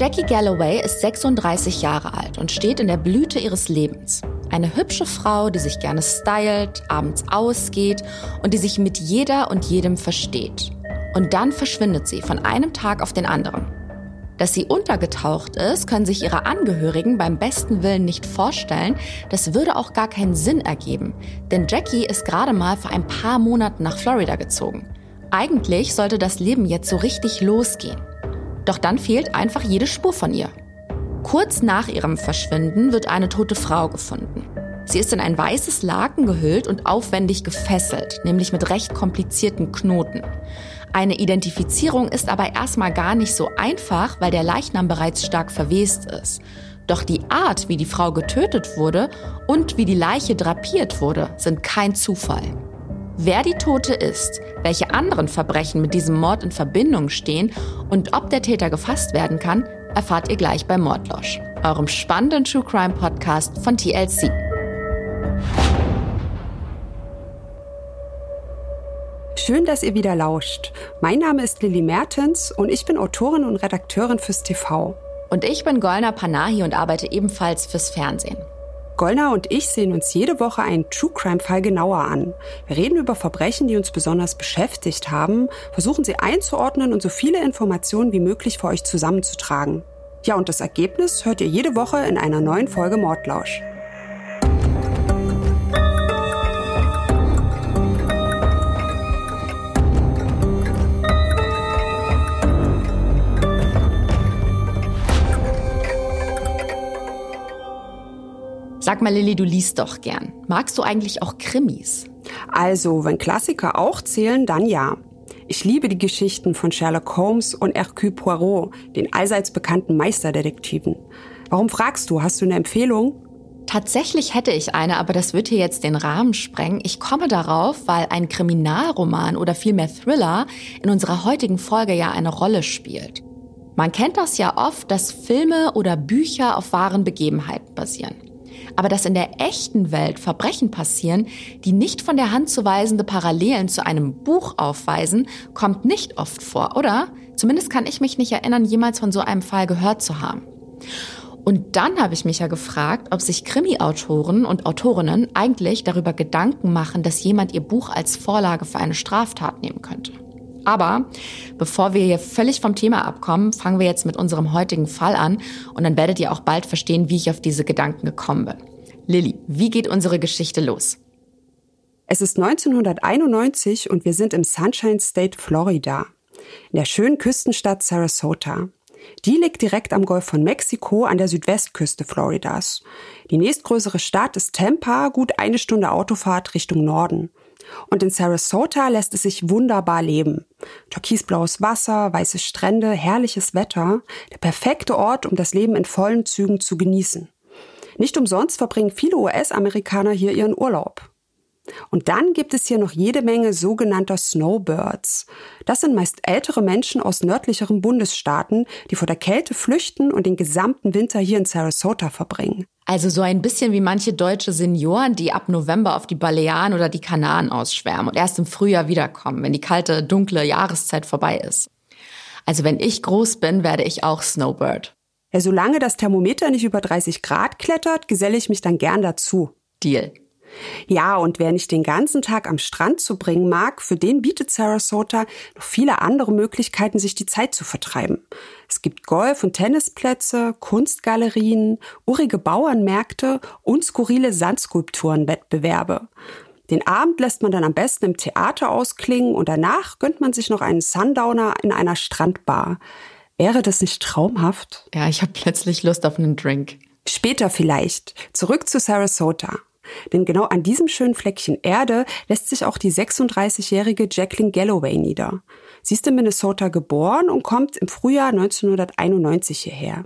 Jackie Galloway ist 36 Jahre alt und steht in der Blüte ihres Lebens. Eine hübsche Frau, die sich gerne stylt, abends ausgeht und die sich mit jeder und jedem versteht. Und dann verschwindet sie von einem Tag auf den anderen. Dass sie untergetaucht ist, können sich ihre Angehörigen beim besten Willen nicht vorstellen. Das würde auch gar keinen Sinn ergeben. Denn Jackie ist gerade mal vor ein paar Monaten nach Florida gezogen. Eigentlich sollte das Leben jetzt so richtig losgehen. Doch dann fehlt einfach jede Spur von ihr. Kurz nach ihrem Verschwinden wird eine tote Frau gefunden. Sie ist in ein weißes Laken gehüllt und aufwendig gefesselt, nämlich mit recht komplizierten Knoten. Eine Identifizierung ist aber erstmal gar nicht so einfach, weil der Leichnam bereits stark verwest ist. Doch die Art, wie die Frau getötet wurde und wie die Leiche drapiert wurde, sind kein Zufall. Wer die Tote ist, welche anderen Verbrechen mit diesem Mord in Verbindung stehen und ob der Täter gefasst werden kann, erfahrt ihr gleich bei Mordlosch, eurem spannenden True Crime Podcast von TLC. Schön, dass ihr wieder lauscht. Mein Name ist Lilly Mertens und ich bin Autorin und Redakteurin fürs TV. Und ich bin Golna Panahi und arbeite ebenfalls fürs Fernsehen. Golna und ich sehen uns jede Woche einen True Crime Fall genauer an. Wir reden über Verbrechen, die uns besonders beschäftigt haben, versuchen sie einzuordnen und so viele Informationen wie möglich für euch zusammenzutragen. Ja, und das Ergebnis hört ihr jede Woche in einer neuen Folge Mordlausch. Sag mal, Lilly, du liest doch gern. Magst du eigentlich auch Krimis? Also, wenn Klassiker auch zählen, dann ja. Ich liebe die Geschichten von Sherlock Holmes und Hercule Poirot, den allseits bekannten Meisterdetektiven. Warum fragst du? Hast du eine Empfehlung? Tatsächlich hätte ich eine, aber das wird hier jetzt den Rahmen sprengen. Ich komme darauf, weil ein Kriminalroman oder vielmehr Thriller in unserer heutigen Folge ja eine Rolle spielt. Man kennt das ja oft, dass Filme oder Bücher auf wahren Begebenheiten basieren. Aber dass in der echten Welt Verbrechen passieren, die nicht von der Hand zu weisende Parallelen zu einem Buch aufweisen, kommt nicht oft vor, oder? Zumindest kann ich mich nicht erinnern, jemals von so einem Fall gehört zu haben. Und dann habe ich mich ja gefragt, ob sich Krimi-Autoren und Autorinnen eigentlich darüber Gedanken machen, dass jemand ihr Buch als Vorlage für eine Straftat nehmen könnte. Aber bevor wir hier völlig vom Thema abkommen, fangen wir jetzt mit unserem heutigen Fall an und dann werdet ihr auch bald verstehen, wie ich auf diese Gedanken gekommen bin. Lilly, wie geht unsere Geschichte los? Es ist 1991 und wir sind im Sunshine State, Florida, in der schönen Küstenstadt Sarasota. Die liegt direkt am Golf von Mexiko an der Südwestküste Floridas. Die nächstgrößere Stadt ist Tampa, gut eine Stunde Autofahrt Richtung Norden. Und in Sarasota lässt es sich wunderbar leben. Türkisblaues Wasser, weiße Strände, herrliches Wetter, der perfekte Ort, um das Leben in vollen Zügen zu genießen. Nicht umsonst verbringen viele US-Amerikaner hier ihren Urlaub. Und dann gibt es hier noch jede Menge sogenannter Snowbirds. Das sind meist ältere Menschen aus nördlicheren Bundesstaaten, die vor der Kälte flüchten und den gesamten Winter hier in Sarasota verbringen. Also so ein bisschen wie manche deutsche Senioren, die ab November auf die Balearen oder die Kanaren ausschwärmen und erst im Frühjahr wiederkommen, wenn die kalte, dunkle Jahreszeit vorbei ist. Also wenn ich groß bin, werde ich auch Snowbird. Ja, solange das Thermometer nicht über 30 Grad klettert, geselle ich mich dann gern dazu. Deal. Ja, und wer nicht den ganzen Tag am Strand zu bringen mag, für den bietet Sarasota noch viele andere Möglichkeiten, sich die Zeit zu vertreiben. Es gibt Golf- und Tennisplätze, Kunstgalerien, urige Bauernmärkte und skurrile Sandskulpturenwettbewerbe. Den Abend lässt man dann am besten im Theater ausklingen und danach gönnt man sich noch einen Sundowner in einer Strandbar. Wäre das nicht traumhaft? Ja, ich habe plötzlich Lust auf einen Drink. Später vielleicht. Zurück zu Sarasota. Denn genau an diesem schönen Fleckchen Erde lässt sich auch die 36-jährige Jacqueline Galloway nieder. Sie ist in Minnesota geboren und kommt im Frühjahr 1991 hierher.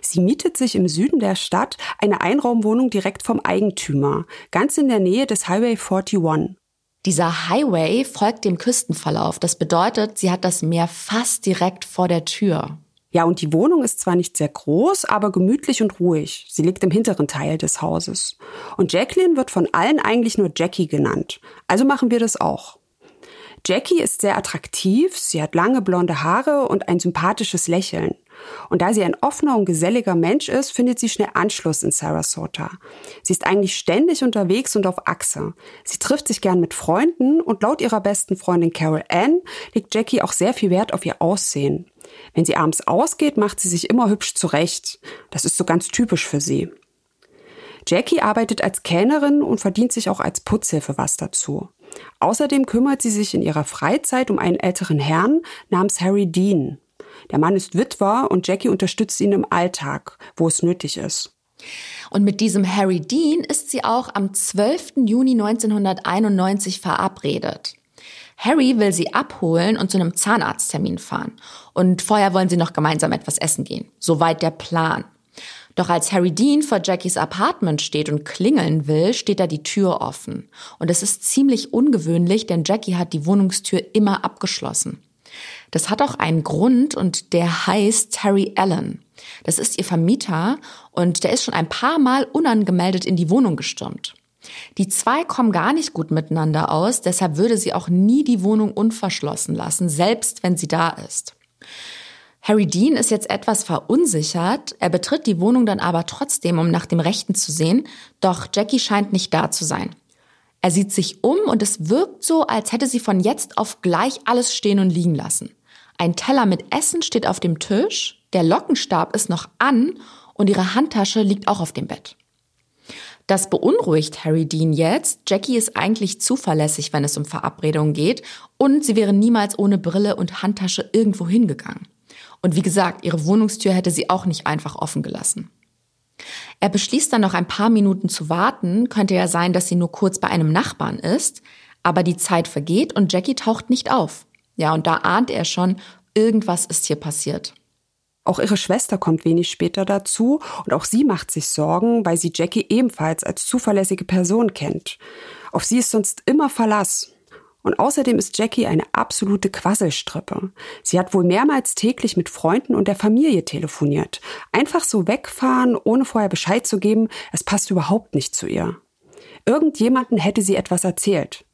Sie mietet sich im Süden der Stadt eine Einraumwohnung direkt vom Eigentümer, ganz in der Nähe des Highway 41. Dieser Highway folgt dem Küstenverlauf. Das bedeutet, sie hat das Meer fast direkt vor der Tür. Ja, und die Wohnung ist zwar nicht sehr groß, aber gemütlich und ruhig. Sie liegt im hinteren Teil des Hauses. Und Jacqueline wird von allen eigentlich nur Jackie genannt. Also machen wir das auch. Jackie ist sehr attraktiv, sie hat lange blonde Haare und ein sympathisches Lächeln. Und da sie ein offener und geselliger Mensch ist, findet sie schnell Anschluss in Sarasota. Sie ist eigentlich ständig unterwegs und auf Achse. Sie trifft sich gern mit Freunden und laut ihrer besten Freundin Carol Ann legt Jackie auch sehr viel Wert auf ihr Aussehen. Wenn sie abends ausgeht, macht sie sich immer hübsch zurecht. Das ist so ganz typisch für sie. Jackie arbeitet als Kellnerin und verdient sich auch als Putzhilfe was dazu. Außerdem kümmert sie sich in ihrer Freizeit um einen älteren Herrn namens Harry Dean. Der Mann ist Witwer und Jackie unterstützt ihn im Alltag, wo es nötig ist. Und mit diesem Harry Dean ist sie auch am 12. Juni 1991 verabredet. Harry will sie abholen und zu einem Zahnarzttermin fahren. Und vorher wollen sie noch gemeinsam etwas essen gehen. Soweit der Plan. Doch als Harry Dean vor Jackies Apartment steht und klingeln will, steht da die Tür offen. Und es ist ziemlich ungewöhnlich, denn Jackie hat die Wohnungstür immer abgeschlossen. Das hat auch einen Grund und der heißt Terry Allen. Das ist ihr Vermieter und der ist schon ein paar Mal unangemeldet in die Wohnung gestürmt. Die zwei kommen gar nicht gut miteinander aus, deshalb würde sie auch nie die Wohnung unverschlossen lassen, selbst wenn sie da ist. Harry Dean ist jetzt etwas verunsichert. Er betritt die Wohnung dann aber trotzdem, um nach dem Rechten zu sehen. Doch Jackie scheint nicht da zu sein. Er sieht sich um und es wirkt so, als hätte sie von jetzt auf gleich alles stehen und liegen lassen. Ein Teller mit Essen steht auf dem Tisch, der Lockenstab ist noch an und ihre Handtasche liegt auch auf dem Bett. Das beunruhigt Harry Dean jetzt. Jackie ist eigentlich zuverlässig, wenn es um Verabredungen geht und sie wäre niemals ohne Brille und Handtasche irgendwo hingegangen. Und wie gesagt, ihre Wohnungstür hätte sie auch nicht einfach offen gelassen. Er beschließt dann noch ein paar Minuten zu warten, könnte ja sein, dass sie nur kurz bei einem Nachbarn ist, aber die Zeit vergeht und Jackie taucht nicht auf. Ja, und da ahnt er schon, irgendwas ist hier passiert. Auch ihre Schwester kommt wenig später dazu und auch sie macht sich Sorgen, weil sie Jackie ebenfalls als zuverlässige Person kennt. Auf sie ist sonst immer Verlass. Und außerdem ist Jackie eine absolute Quasselstrippe. Sie hat wohl mehrmals täglich mit Freunden und der Familie telefoniert. Einfach so wegfahren, ohne vorher Bescheid zu geben, es passt überhaupt nicht zu ihr. Irgendjemanden hätte sie etwas erzählt.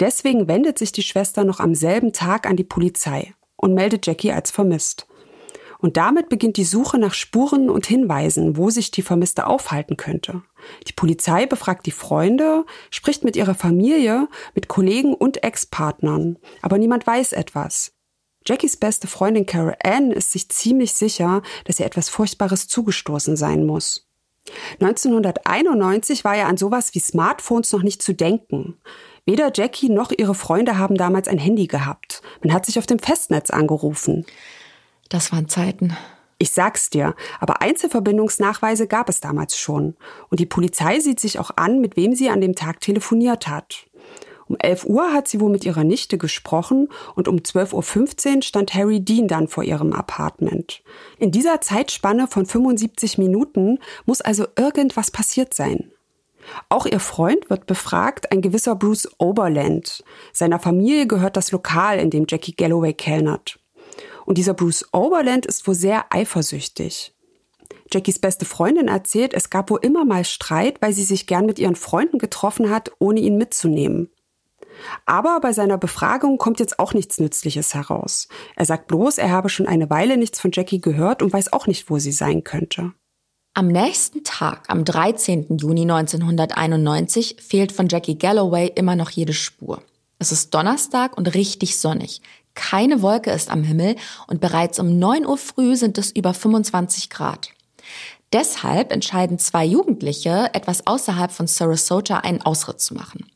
Deswegen wendet sich die Schwester noch am selben Tag an die Polizei und meldet Jackie als vermisst. Und damit beginnt die Suche nach Spuren und Hinweisen, wo sich die Vermisste aufhalten könnte. Die Polizei befragt die Freunde, spricht mit ihrer Familie, mit Kollegen und Ex-Partnern. Aber niemand weiß etwas. Jackies beste Freundin Carol Ann ist sich ziemlich sicher, dass ihr etwas Furchtbares zugestoßen sein muss. 1991 war ja an sowas wie Smartphones noch nicht zu denken. Weder Jackie noch ihre Freunde haben damals ein Handy gehabt. Man hat sich auf dem Festnetz angerufen. Das waren Zeiten. Ich sag's dir, aber Einzelverbindungsnachweise gab es damals schon. Und die Polizei sieht sich auch an, mit wem sie an dem Tag telefoniert hat. Um 11 Uhr hat sie wohl mit ihrer Nichte gesprochen und um 12.15 Uhr stand Harry Dean dann vor ihrem Apartment. In dieser Zeitspanne von 75 Minuten muss also irgendwas passiert sein. Auch ihr Freund wird befragt, ein gewisser Bruce Oberland. Seiner Familie gehört das Lokal, in dem Jackie Galloway kellnert. Und dieser Bruce Oberland ist wohl sehr eifersüchtig. Jackies beste Freundin erzählt, es gab wohl immer mal Streit, weil sie sich gern mit ihren Freunden getroffen hat, ohne ihn mitzunehmen. Aber bei seiner Befragung kommt jetzt auch nichts Nützliches heraus. Er sagt bloß, er habe schon eine Weile nichts von Jackie gehört und weiß auch nicht, wo sie sein könnte. Am nächsten Tag, am 13. Juni 1991, fehlt von Jackie Galloway immer noch jede Spur. Es ist Donnerstag und richtig sonnig. Keine Wolke ist am Himmel und bereits um 9 Uhr früh sind es über 25 Grad. Deshalb entscheiden zwei Jugendliche, etwas außerhalb von Sarasota einen Ausritt zu machen.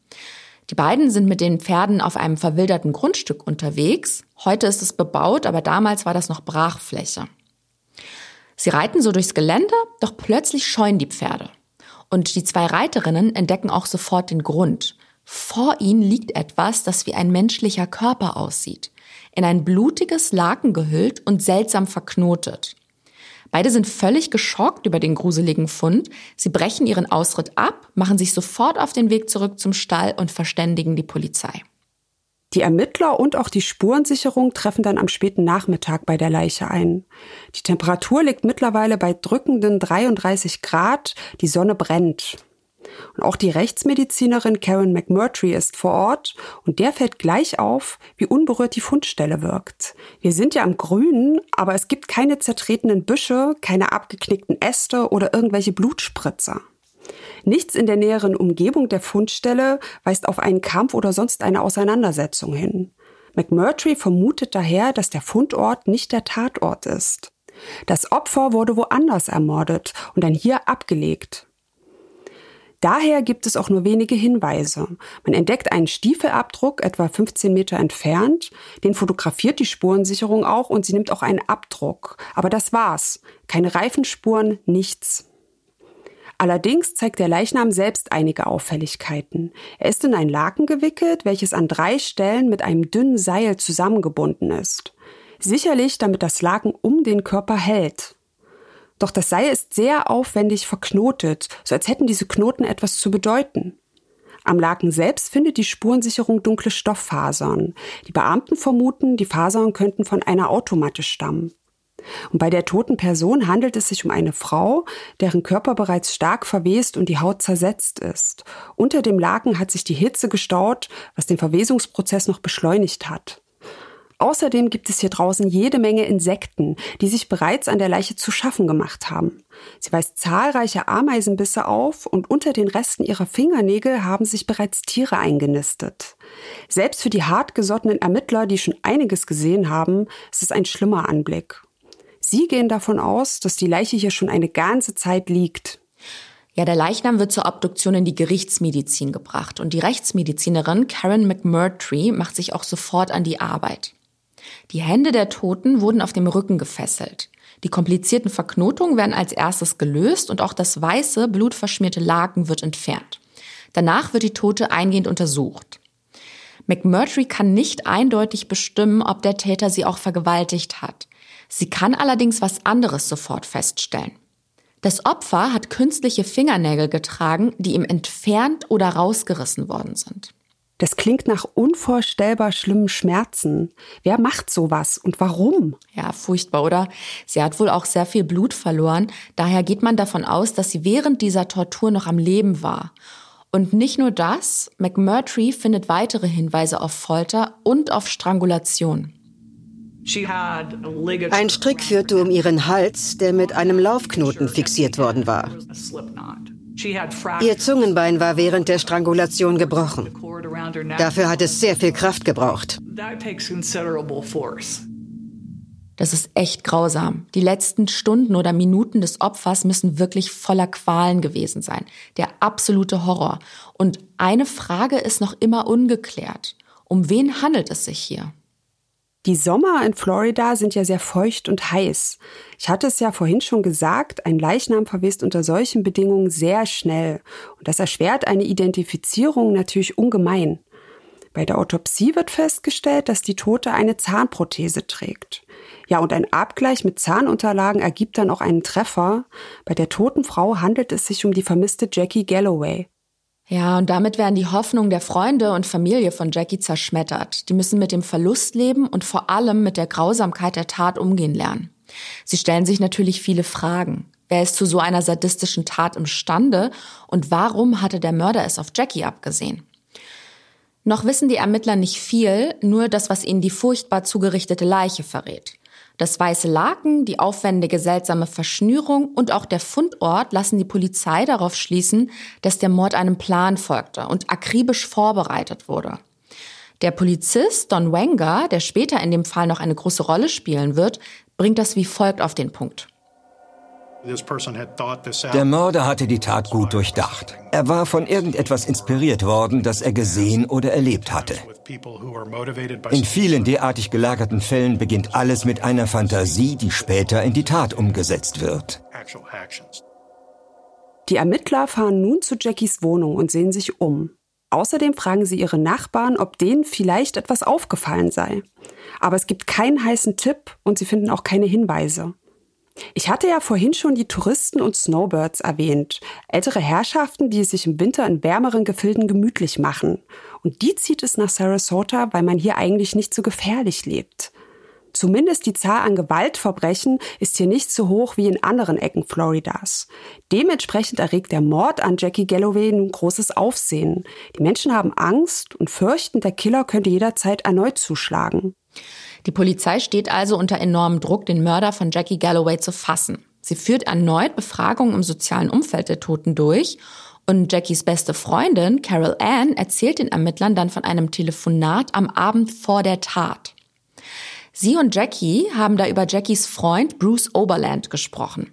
Die beiden sind mit den Pferden auf einem verwilderten Grundstück unterwegs. Heute ist es bebaut, aber damals war das noch Brachfläche. Sie reiten so durchs Gelände, doch plötzlich scheuen die Pferde. Und die zwei Reiterinnen entdecken auch sofort den Grund. Vor ihnen liegt etwas, das wie ein menschlicher Körper aussieht in ein blutiges Laken gehüllt und seltsam verknotet. Beide sind völlig geschockt über den gruseligen Fund. Sie brechen ihren Ausritt ab, machen sich sofort auf den Weg zurück zum Stall und verständigen die Polizei. Die Ermittler und auch die Spurensicherung treffen dann am späten Nachmittag bei der Leiche ein. Die Temperatur liegt mittlerweile bei drückenden 33 Grad, die Sonne brennt. Und auch die Rechtsmedizinerin Karen McMurtry ist vor Ort und der fällt gleich auf, wie unberührt die Fundstelle wirkt. Wir sind ja am Grünen, aber es gibt keine zertretenen Büsche, keine abgeknickten Äste oder irgendwelche Blutspritzer. Nichts in der näheren Umgebung der Fundstelle weist auf einen Kampf oder sonst eine Auseinandersetzung hin. McMurtry vermutet daher, dass der Fundort nicht der Tatort ist. Das Opfer wurde woanders ermordet und dann hier abgelegt. Daher gibt es auch nur wenige Hinweise. Man entdeckt einen Stiefelabdruck etwa 15 Meter entfernt, den fotografiert die Spurensicherung auch und sie nimmt auch einen Abdruck. Aber das war's. Keine Reifenspuren, nichts. Allerdings zeigt der Leichnam selbst einige Auffälligkeiten. Er ist in ein Laken gewickelt, welches an drei Stellen mit einem dünnen Seil zusammengebunden ist. Sicherlich, damit das Laken um den Körper hält. Doch das Seil ist sehr aufwendig verknotet, so als hätten diese Knoten etwas zu bedeuten. Am Laken selbst findet die Spurensicherung dunkle Stofffasern. Die Beamten vermuten, die Fasern könnten von einer Automatte stammen. Und bei der toten Person handelt es sich um eine Frau, deren Körper bereits stark verwest und die Haut zersetzt ist. Unter dem Laken hat sich die Hitze gestaut, was den Verwesungsprozess noch beschleunigt hat. Außerdem gibt es hier draußen jede Menge Insekten, die sich bereits an der Leiche zu schaffen gemacht haben. Sie weist zahlreiche Ameisenbisse auf und unter den Resten ihrer Fingernägel haben sich bereits Tiere eingenistet. Selbst für die hartgesottenen Ermittler, die schon einiges gesehen haben, ist es ein schlimmer Anblick. Sie gehen davon aus, dass die Leiche hier schon eine ganze Zeit liegt. Ja, der Leichnam wird zur Obduktion in die Gerichtsmedizin gebracht und die Rechtsmedizinerin Karen McMurtry macht sich auch sofort an die Arbeit. Die Hände der Toten wurden auf dem Rücken gefesselt. Die komplizierten Verknotungen werden als erstes gelöst und auch das weiße, blutverschmierte Laken wird entfernt. Danach wird die Tote eingehend untersucht. McMurtry kann nicht eindeutig bestimmen, ob der Täter sie auch vergewaltigt hat. Sie kann allerdings was anderes sofort feststellen. Das Opfer hat künstliche Fingernägel getragen, die ihm entfernt oder rausgerissen worden sind. Das klingt nach unvorstellbar schlimmen Schmerzen. Wer macht sowas und warum? Ja, furchtbar, oder? Sie hat wohl auch sehr viel Blut verloren. Daher geht man davon aus, dass sie während dieser Tortur noch am Leben war. Und nicht nur das, McMurtry findet weitere Hinweise auf Folter und auf Strangulation. Ein Strick führte um ihren Hals, der mit einem Laufknoten fixiert worden war. Ihr Zungenbein war während der Strangulation gebrochen. Dafür hat es sehr viel Kraft gebraucht. Das ist echt grausam. Die letzten Stunden oder Minuten des Opfers müssen wirklich voller Qualen gewesen sein. Der absolute Horror. Und eine Frage ist noch immer ungeklärt. Um wen handelt es sich hier? Die Sommer in Florida sind ja sehr feucht und heiß. Ich hatte es ja vorhin schon gesagt, ein Leichnam verwest unter solchen Bedingungen sehr schnell. Und das erschwert eine Identifizierung natürlich ungemein. Bei der Autopsie wird festgestellt, dass die Tote eine Zahnprothese trägt. Ja, und ein Abgleich mit Zahnunterlagen ergibt dann auch einen Treffer. Bei der toten Frau handelt es sich um die vermisste Jackie Galloway. Ja, und damit werden die Hoffnungen der Freunde und Familie von Jackie zerschmettert. Die müssen mit dem Verlust leben und vor allem mit der Grausamkeit der Tat umgehen lernen. Sie stellen sich natürlich viele Fragen. Wer ist zu so einer sadistischen Tat imstande und warum hatte der Mörder es auf Jackie abgesehen? Noch wissen die Ermittler nicht viel, nur das, was ihnen die furchtbar zugerichtete Leiche verrät. Das weiße Laken, die aufwendige seltsame Verschnürung und auch der Fundort lassen die Polizei darauf schließen, dass der Mord einem Plan folgte und akribisch vorbereitet wurde. Der Polizist Don Wenger, der später in dem Fall noch eine große Rolle spielen wird, bringt das wie folgt auf den Punkt. Der Mörder hatte die Tat gut durchdacht. Er war von irgendetwas inspiriert worden, das er gesehen oder erlebt hatte. In vielen derartig gelagerten Fällen beginnt alles mit einer Fantasie, die später in die Tat umgesetzt wird. Die Ermittler fahren nun zu Jackies Wohnung und sehen sich um. Außerdem fragen sie ihre Nachbarn, ob denen vielleicht etwas aufgefallen sei. Aber es gibt keinen heißen Tipp und sie finden auch keine Hinweise. Ich hatte ja vorhin schon die Touristen und Snowbirds erwähnt. Ältere Herrschaften, die es sich im Winter in wärmeren Gefilden gemütlich machen. Und die zieht es nach Sarasota, weil man hier eigentlich nicht so gefährlich lebt. Zumindest die Zahl an Gewaltverbrechen ist hier nicht so hoch wie in anderen Ecken Floridas. Dementsprechend erregt der Mord an Jackie Galloway nun großes Aufsehen. Die Menschen haben Angst und fürchten, der Killer könnte jederzeit erneut zuschlagen. Die Polizei steht also unter enormem Druck, den Mörder von Jackie Galloway zu fassen. Sie führt erneut Befragungen im sozialen Umfeld der Toten durch und Jackies beste Freundin, Carol Ann, erzählt den Ermittlern dann von einem Telefonat am Abend vor der Tat. Sie und Jackie haben da über Jackies Freund Bruce Oberland gesprochen.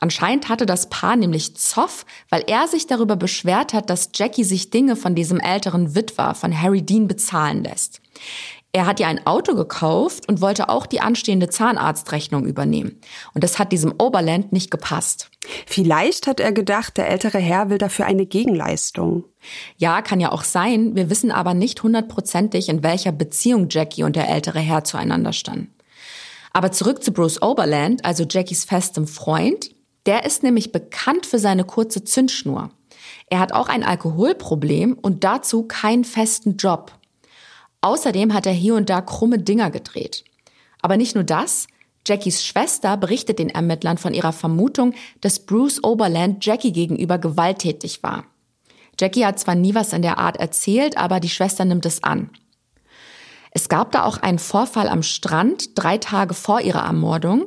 Anscheinend hatte das Paar nämlich Zoff, weil er sich darüber beschwert hat, dass Jackie sich Dinge von diesem älteren Witwer von Harry Dean bezahlen lässt. Er hat ihr ein Auto gekauft und wollte auch die anstehende Zahnarztrechnung übernehmen. Und das hat diesem Oberland nicht gepasst. Vielleicht hat er gedacht, der ältere Herr will dafür eine Gegenleistung. Ja, kann ja auch sein. Wir wissen aber nicht hundertprozentig, in welcher Beziehung Jackie und der ältere Herr zueinander standen. Aber zurück zu Bruce Oberland, also Jackies festem Freund. Der ist nämlich bekannt für seine kurze Zündschnur. Er hat auch ein Alkoholproblem und dazu keinen festen Job. Außerdem hat er hier und da krumme Dinger gedreht. Aber nicht nur das, Jackies Schwester berichtet den Ermittlern von ihrer Vermutung, dass Bruce Oberland Jackie gegenüber gewalttätig war. Jackie hat zwar nie was in der Art erzählt, aber die Schwester nimmt es an. Es gab da auch einen Vorfall am Strand, drei Tage vor ihrer Ermordung.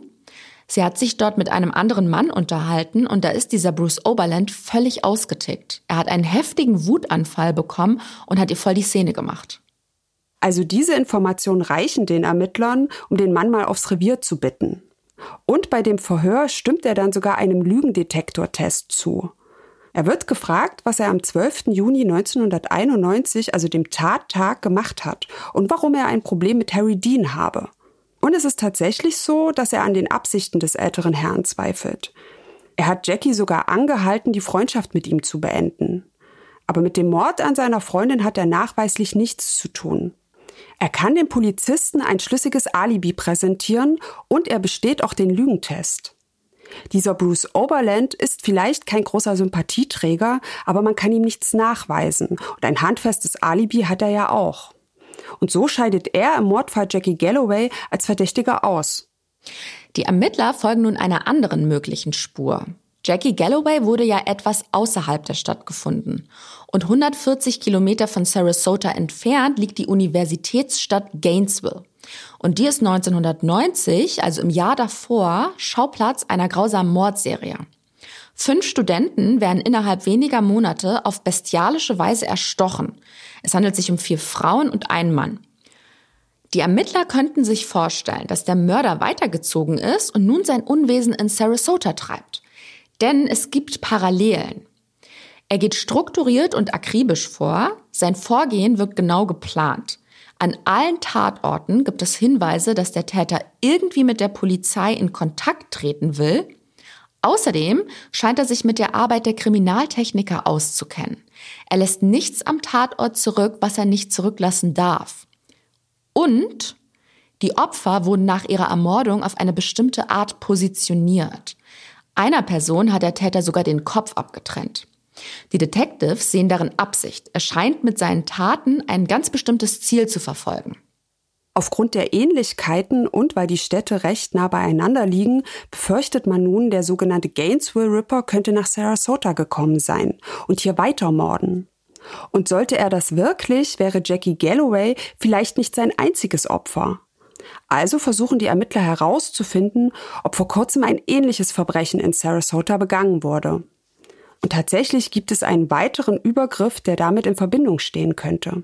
Sie hat sich dort mit einem anderen Mann unterhalten und da ist dieser Bruce Oberland völlig ausgetickt. Er hat einen heftigen Wutanfall bekommen und hat ihr voll die Szene gemacht. Also diese Informationen reichen den Ermittlern, um den Mann mal aufs Revier zu bitten. Und bei dem Verhör stimmt er dann sogar einem Lügendetektortest zu. Er wird gefragt, was er am 12. Juni 1991, also dem Tattag, gemacht hat und warum er ein Problem mit Harry Dean habe. Und es ist tatsächlich so, dass er an den Absichten des älteren Herrn zweifelt. Er hat Jackie sogar angehalten, die Freundschaft mit ihm zu beenden. Aber mit dem Mord an seiner Freundin hat er nachweislich nichts zu tun. Er kann dem Polizisten ein schlüssiges Alibi präsentieren und er besteht auch den Lügentest. Dieser Bruce Oberland ist vielleicht kein großer Sympathieträger, aber man kann ihm nichts nachweisen und ein handfestes Alibi hat er ja auch. Und so scheidet er im Mordfall Jackie Galloway als Verdächtiger aus. Die Ermittler folgen nun einer anderen möglichen Spur. Jackie Galloway wurde ja etwas außerhalb der Stadt gefunden. Und 140 Kilometer von Sarasota entfernt liegt die Universitätsstadt Gainesville. Und die ist 1990, also im Jahr davor, Schauplatz einer grausamen Mordserie. Fünf Studenten werden innerhalb weniger Monate auf bestialische Weise erstochen. Es handelt sich um vier Frauen und einen Mann. Die Ermittler könnten sich vorstellen, dass der Mörder weitergezogen ist und nun sein Unwesen in Sarasota treibt. Denn es gibt Parallelen. Er geht strukturiert und akribisch vor, sein Vorgehen wirkt genau geplant. An allen Tatorten gibt es Hinweise, dass der Täter irgendwie mit der Polizei in Kontakt treten will. Außerdem scheint er sich mit der Arbeit der Kriminaltechniker auszukennen. Er lässt nichts am Tatort zurück, was er nicht zurücklassen darf. Und die Opfer wurden nach ihrer Ermordung auf eine bestimmte Art positioniert. Einer Person hat der Täter sogar den Kopf abgetrennt. Die Detectives sehen darin Absicht. Er scheint mit seinen Taten ein ganz bestimmtes Ziel zu verfolgen. Aufgrund der Ähnlichkeiten und weil die Städte recht nah beieinander liegen, befürchtet man nun, der sogenannte Gainesville Ripper könnte nach Sarasota gekommen sein und hier weiter morden. Und sollte er das wirklich, wäre Jackie Galloway vielleicht nicht sein einziges Opfer. Also versuchen die Ermittler herauszufinden, ob vor kurzem ein ähnliches Verbrechen in Sarasota begangen wurde. Und tatsächlich gibt es einen weiteren Übergriff, der damit in Verbindung stehen könnte.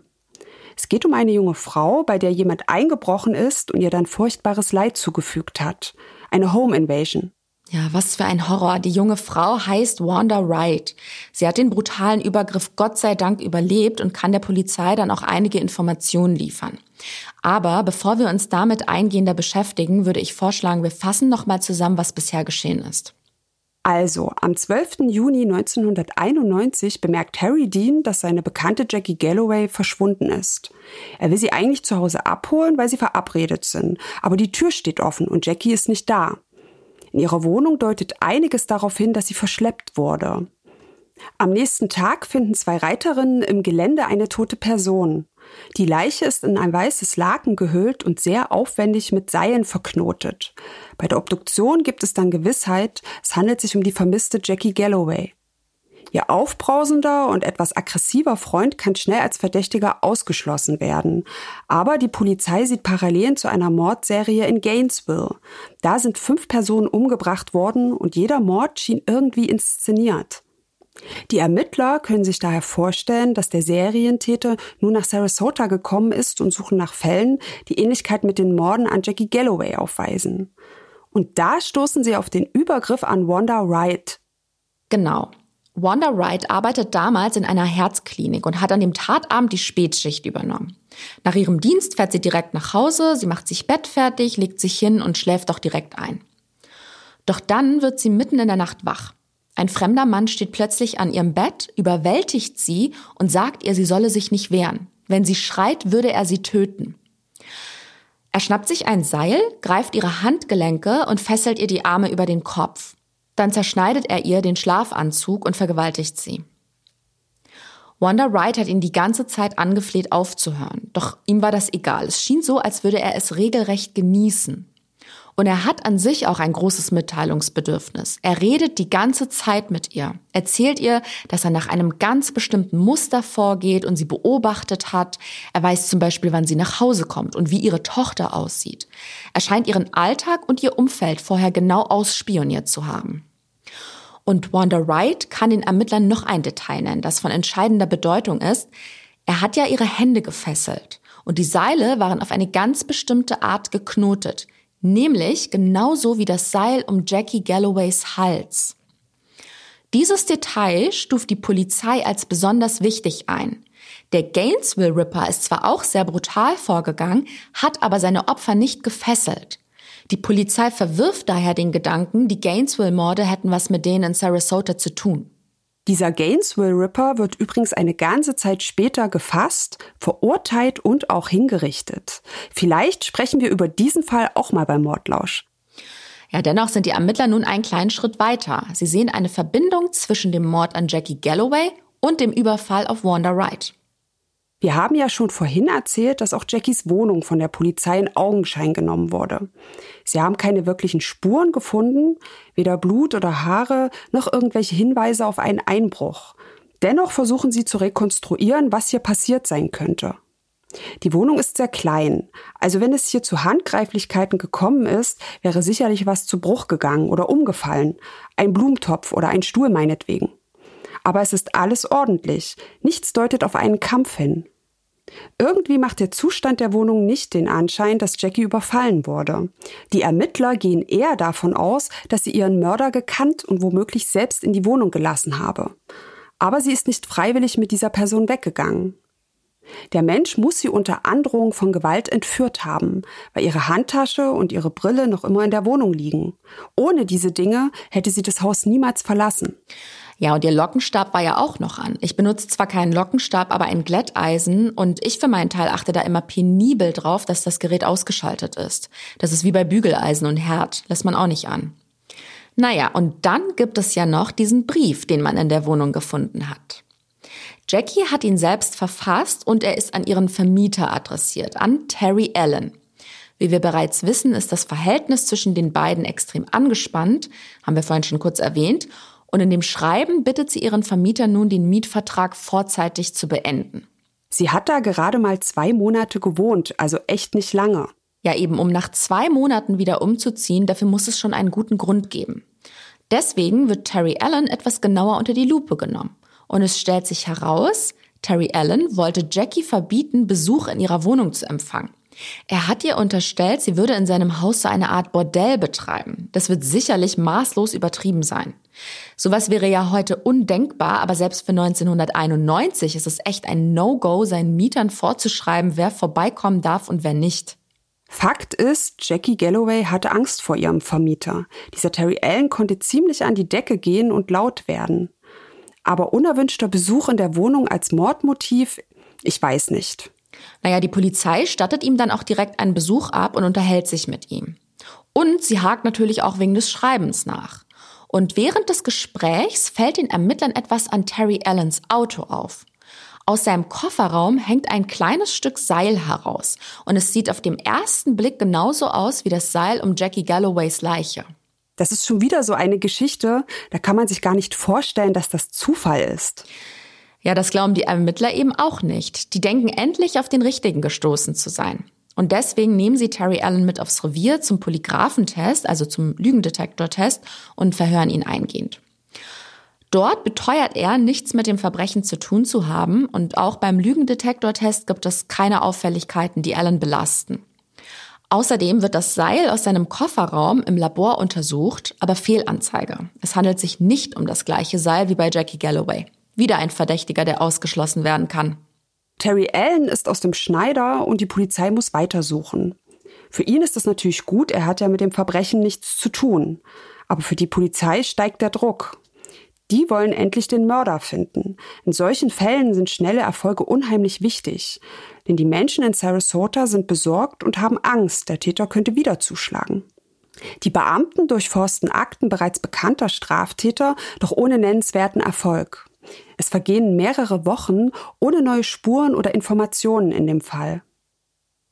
Es geht um eine junge Frau, bei der jemand eingebrochen ist und ihr dann furchtbares Leid zugefügt hat. Eine Home Invasion. Ja, was für ein Horror. Die junge Frau heißt Wanda Wright. Sie hat den brutalen Übergriff Gott sei Dank überlebt und kann der Polizei dann auch einige Informationen liefern. Aber bevor wir uns damit eingehender beschäftigen, würde ich vorschlagen, wir fassen noch mal zusammen, was bisher geschehen ist. Also, am 12. Juni 1991 bemerkt Harry Dean, dass seine bekannte Jackie Galloway verschwunden ist. Er will sie eigentlich zu Hause abholen, weil sie verabredet sind, aber die Tür steht offen und Jackie ist nicht da. In ihrer Wohnung deutet einiges darauf hin, dass sie verschleppt wurde. Am nächsten Tag finden zwei Reiterinnen im Gelände eine tote Person. Die Leiche ist in ein weißes Laken gehüllt und sehr aufwendig mit Seilen verknotet. Bei der Obduktion gibt es dann Gewissheit, es handelt sich um die vermisste Jackie Galloway. Ihr aufbrausender und etwas aggressiver Freund kann schnell als Verdächtiger ausgeschlossen werden. Aber die Polizei sieht Parallelen zu einer Mordserie in Gainesville. Da sind fünf Personen umgebracht worden und jeder Mord schien irgendwie inszeniert. Die Ermittler können sich daher vorstellen, dass der Serientäter nun nach Sarasota gekommen ist und suchen nach Fällen, die Ähnlichkeit mit den Morden an Jackie Galloway aufweisen. Und da stoßen sie auf den Übergriff an Wanda Wright. Genau. Wanda Wright arbeitet damals in einer Herzklinik und hat an dem Tatabend die Spätschicht übernommen. Nach ihrem Dienst fährt sie direkt nach Hause, sie macht sich bettfertig, legt sich hin und schläft auch direkt ein. Doch dann wird sie mitten in der Nacht wach. Ein fremder Mann steht plötzlich an ihrem Bett, überwältigt sie und sagt ihr, sie solle sich nicht wehren. Wenn sie schreit, würde er sie töten. Er schnappt sich ein Seil, greift ihre Handgelenke und fesselt ihr die Arme über den Kopf. Dann zerschneidet er ihr den Schlafanzug und vergewaltigt sie. Wanda Wright hat ihn die ganze Zeit angefleht aufzuhören, doch ihm war das egal. Es schien so, als würde er es regelrecht genießen. Und er hat an sich auch ein großes Mitteilungsbedürfnis. Er redet die ganze Zeit mit ihr, erzählt ihr, dass er nach einem ganz bestimmten Muster vorgeht und sie beobachtet hat. Er weiß zum Beispiel, wann sie nach Hause kommt und wie ihre Tochter aussieht. Er scheint ihren Alltag und ihr Umfeld vorher genau ausspioniert zu haben. Und Wanda Wright kann den Ermittlern noch ein Detail nennen, das von entscheidender Bedeutung ist. Er hat ja ihre Hände gefesselt und die Seile waren auf eine ganz bestimmte Art geknotet. Nämlich genauso wie das Seil um Jackie Galloways Hals. Dieses Detail stuft die Polizei als besonders wichtig ein. Der Gainesville Ripper ist zwar auch sehr brutal vorgegangen, hat aber seine Opfer nicht gefesselt. Die Polizei verwirft daher den Gedanken, die Gainesville-Morde hätten was mit denen in Sarasota zu tun. Dieser Gainesville Ripper wird übrigens eine ganze Zeit später gefasst, verurteilt und auch hingerichtet. Vielleicht sprechen wir über diesen Fall auch mal beim Mordlausch. Ja, dennoch sind die Ermittler nun einen kleinen Schritt weiter. Sie sehen eine Verbindung zwischen dem Mord an Jackie Galloway und dem Überfall auf Wanda Wright. Wir haben ja schon vorhin erzählt, dass auch Jackies Wohnung von der Polizei in Augenschein genommen wurde. Sie haben keine wirklichen Spuren gefunden, weder Blut oder Haare, noch irgendwelche Hinweise auf einen Einbruch. Dennoch versuchen sie zu rekonstruieren, was hier passiert sein könnte. Die Wohnung ist sehr klein, also wenn es hier zu Handgreiflichkeiten gekommen ist, wäre sicherlich was zu Bruch gegangen oder umgefallen, ein Blumentopf oder ein Stuhl meinetwegen aber es ist alles ordentlich. Nichts deutet auf einen Kampf hin. Irgendwie macht der Zustand der Wohnung nicht den Anschein, dass Jackie überfallen wurde. Die Ermittler gehen eher davon aus, dass sie ihren Mörder gekannt und womöglich selbst in die Wohnung gelassen habe. Aber sie ist nicht freiwillig mit dieser Person weggegangen. Der Mensch muss sie unter Androhung von Gewalt entführt haben, weil ihre Handtasche und ihre Brille noch immer in der Wohnung liegen. Ohne diese Dinge hätte sie das Haus niemals verlassen. Ja, und ihr Lockenstab war ja auch noch an. Ich benutze zwar keinen Lockenstab, aber ein Glätteisen und ich für meinen Teil achte da immer penibel drauf, dass das Gerät ausgeschaltet ist. Das ist wie bei Bügeleisen und Herd, lässt man auch nicht an. Naja, und dann gibt es ja noch diesen Brief, den man in der Wohnung gefunden hat. Jackie hat ihn selbst verfasst und er ist an ihren Vermieter adressiert, an Terry Allen. Wie wir bereits wissen, ist das Verhältnis zwischen den beiden extrem angespannt, haben wir vorhin schon kurz erwähnt, und in dem Schreiben bittet sie ihren Vermieter nun, den Mietvertrag vorzeitig zu beenden. Sie hat da gerade mal zwei Monate gewohnt, also echt nicht lange. Ja, eben, um nach zwei Monaten wieder umzuziehen, dafür muss es schon einen guten Grund geben. Deswegen wird Terry Allen etwas genauer unter die Lupe genommen. Und es stellt sich heraus, Terry Allen wollte Jackie verbieten, Besuch in ihrer Wohnung zu empfangen. Er hat ihr unterstellt, sie würde in seinem Haus so eine Art Bordell betreiben. Das wird sicherlich maßlos übertrieben sein. Sowas wäre ja heute undenkbar, aber selbst für 1991 ist es echt ein No-Go, seinen Mietern vorzuschreiben, wer vorbeikommen darf und wer nicht. Fakt ist, Jackie Galloway hatte Angst vor ihrem Vermieter. Dieser Terry Allen konnte ziemlich an die Decke gehen und laut werden. Aber unerwünschter Besuch in der Wohnung als Mordmotiv, ich weiß nicht. Naja, die Polizei stattet ihm dann auch direkt einen Besuch ab und unterhält sich mit ihm. Und sie hakt natürlich auch wegen des Schreibens nach. Und während des Gesprächs fällt den Ermittlern etwas an Terry Allens Auto auf. Aus seinem Kofferraum hängt ein kleines Stück Seil heraus und es sieht auf dem ersten Blick genauso aus wie das Seil um Jackie Galloways Leiche. Das ist schon wieder so eine Geschichte, da kann man sich gar nicht vorstellen, dass das Zufall ist. Ja, das glauben die Ermittler eben auch nicht. Die denken endlich auf den Richtigen gestoßen zu sein. Und deswegen nehmen sie Terry Allen mit aufs Revier zum Polygraphentest, also zum Lügendetektortest und verhören ihn eingehend. Dort beteuert er, nichts mit dem Verbrechen zu tun zu haben und auch beim Lügendetektortest gibt es keine Auffälligkeiten, die Allen belasten. Außerdem wird das Seil aus seinem Kofferraum im Labor untersucht, aber Fehlanzeige. Es handelt sich nicht um das gleiche Seil wie bei Jackie Galloway. Wieder ein Verdächtiger, der ausgeschlossen werden kann. Terry Allen ist aus dem Schneider und die Polizei muss weitersuchen. Für ihn ist das natürlich gut, er hat ja mit dem Verbrechen nichts zu tun. Aber für die Polizei steigt der Druck. Die wollen endlich den Mörder finden. In solchen Fällen sind schnelle Erfolge unheimlich wichtig. Denn die Menschen in Sarasota sind besorgt und haben Angst, der Täter könnte wieder zuschlagen. Die Beamten durchforsten Akten bereits bekannter Straftäter, doch ohne nennenswerten Erfolg. Es vergehen mehrere Wochen ohne neue Spuren oder Informationen in dem Fall.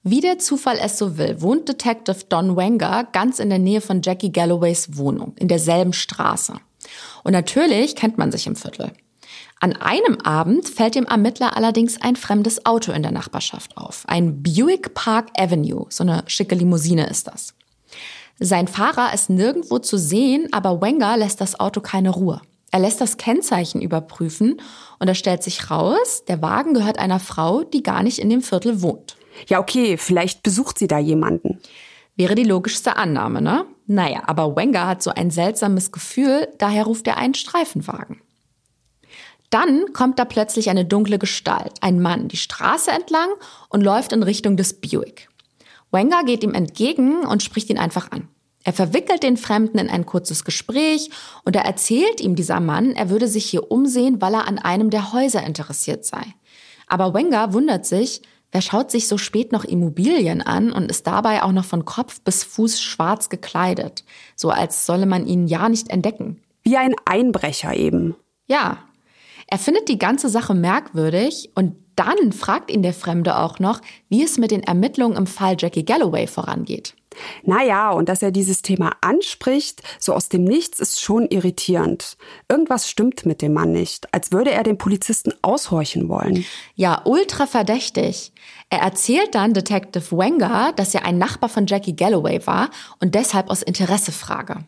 Wie der Zufall es so will, wohnt Detective Don Wenger ganz in der Nähe von Jackie Galloways Wohnung, in derselben Straße. Und natürlich kennt man sich im Viertel. An einem Abend fällt dem Ermittler allerdings ein fremdes Auto in der Nachbarschaft auf. Ein Buick Park Avenue, so eine schicke Limousine ist das. Sein Fahrer ist nirgendwo zu sehen, aber Wenger lässt das Auto keine Ruhe. Er lässt das Kennzeichen überprüfen und es stellt sich raus, der Wagen gehört einer Frau, die gar nicht in dem Viertel wohnt. Ja, okay, vielleicht besucht sie da jemanden. Wäre die logischste Annahme, ne? Naja, aber Wenger hat so ein seltsames Gefühl, daher ruft er einen Streifenwagen. Dann kommt da plötzlich eine dunkle Gestalt, ein Mann, die Straße entlang und läuft in Richtung des Buick. Wenger geht ihm entgegen und spricht ihn einfach an. Er verwickelt den Fremden in ein kurzes Gespräch und er erzählt ihm dieser Mann, er würde sich hier umsehen, weil er an einem der Häuser interessiert sei. Aber Wenger wundert sich, wer schaut sich so spät noch Immobilien an und ist dabei auch noch von Kopf bis Fuß schwarz gekleidet, so als solle man ihn ja nicht entdecken. Wie ein Einbrecher eben. Ja. Er findet die ganze Sache merkwürdig und dann fragt ihn der Fremde auch noch, wie es mit den Ermittlungen im Fall Jackie Galloway vorangeht. Naja, und dass er dieses Thema anspricht, so aus dem Nichts, ist schon irritierend. Irgendwas stimmt mit dem Mann nicht, als würde er den Polizisten aushorchen wollen. Ja, ultra verdächtig. Er erzählt dann Detective Wenger, dass er ein Nachbar von Jackie Galloway war und deshalb aus Interesse frage.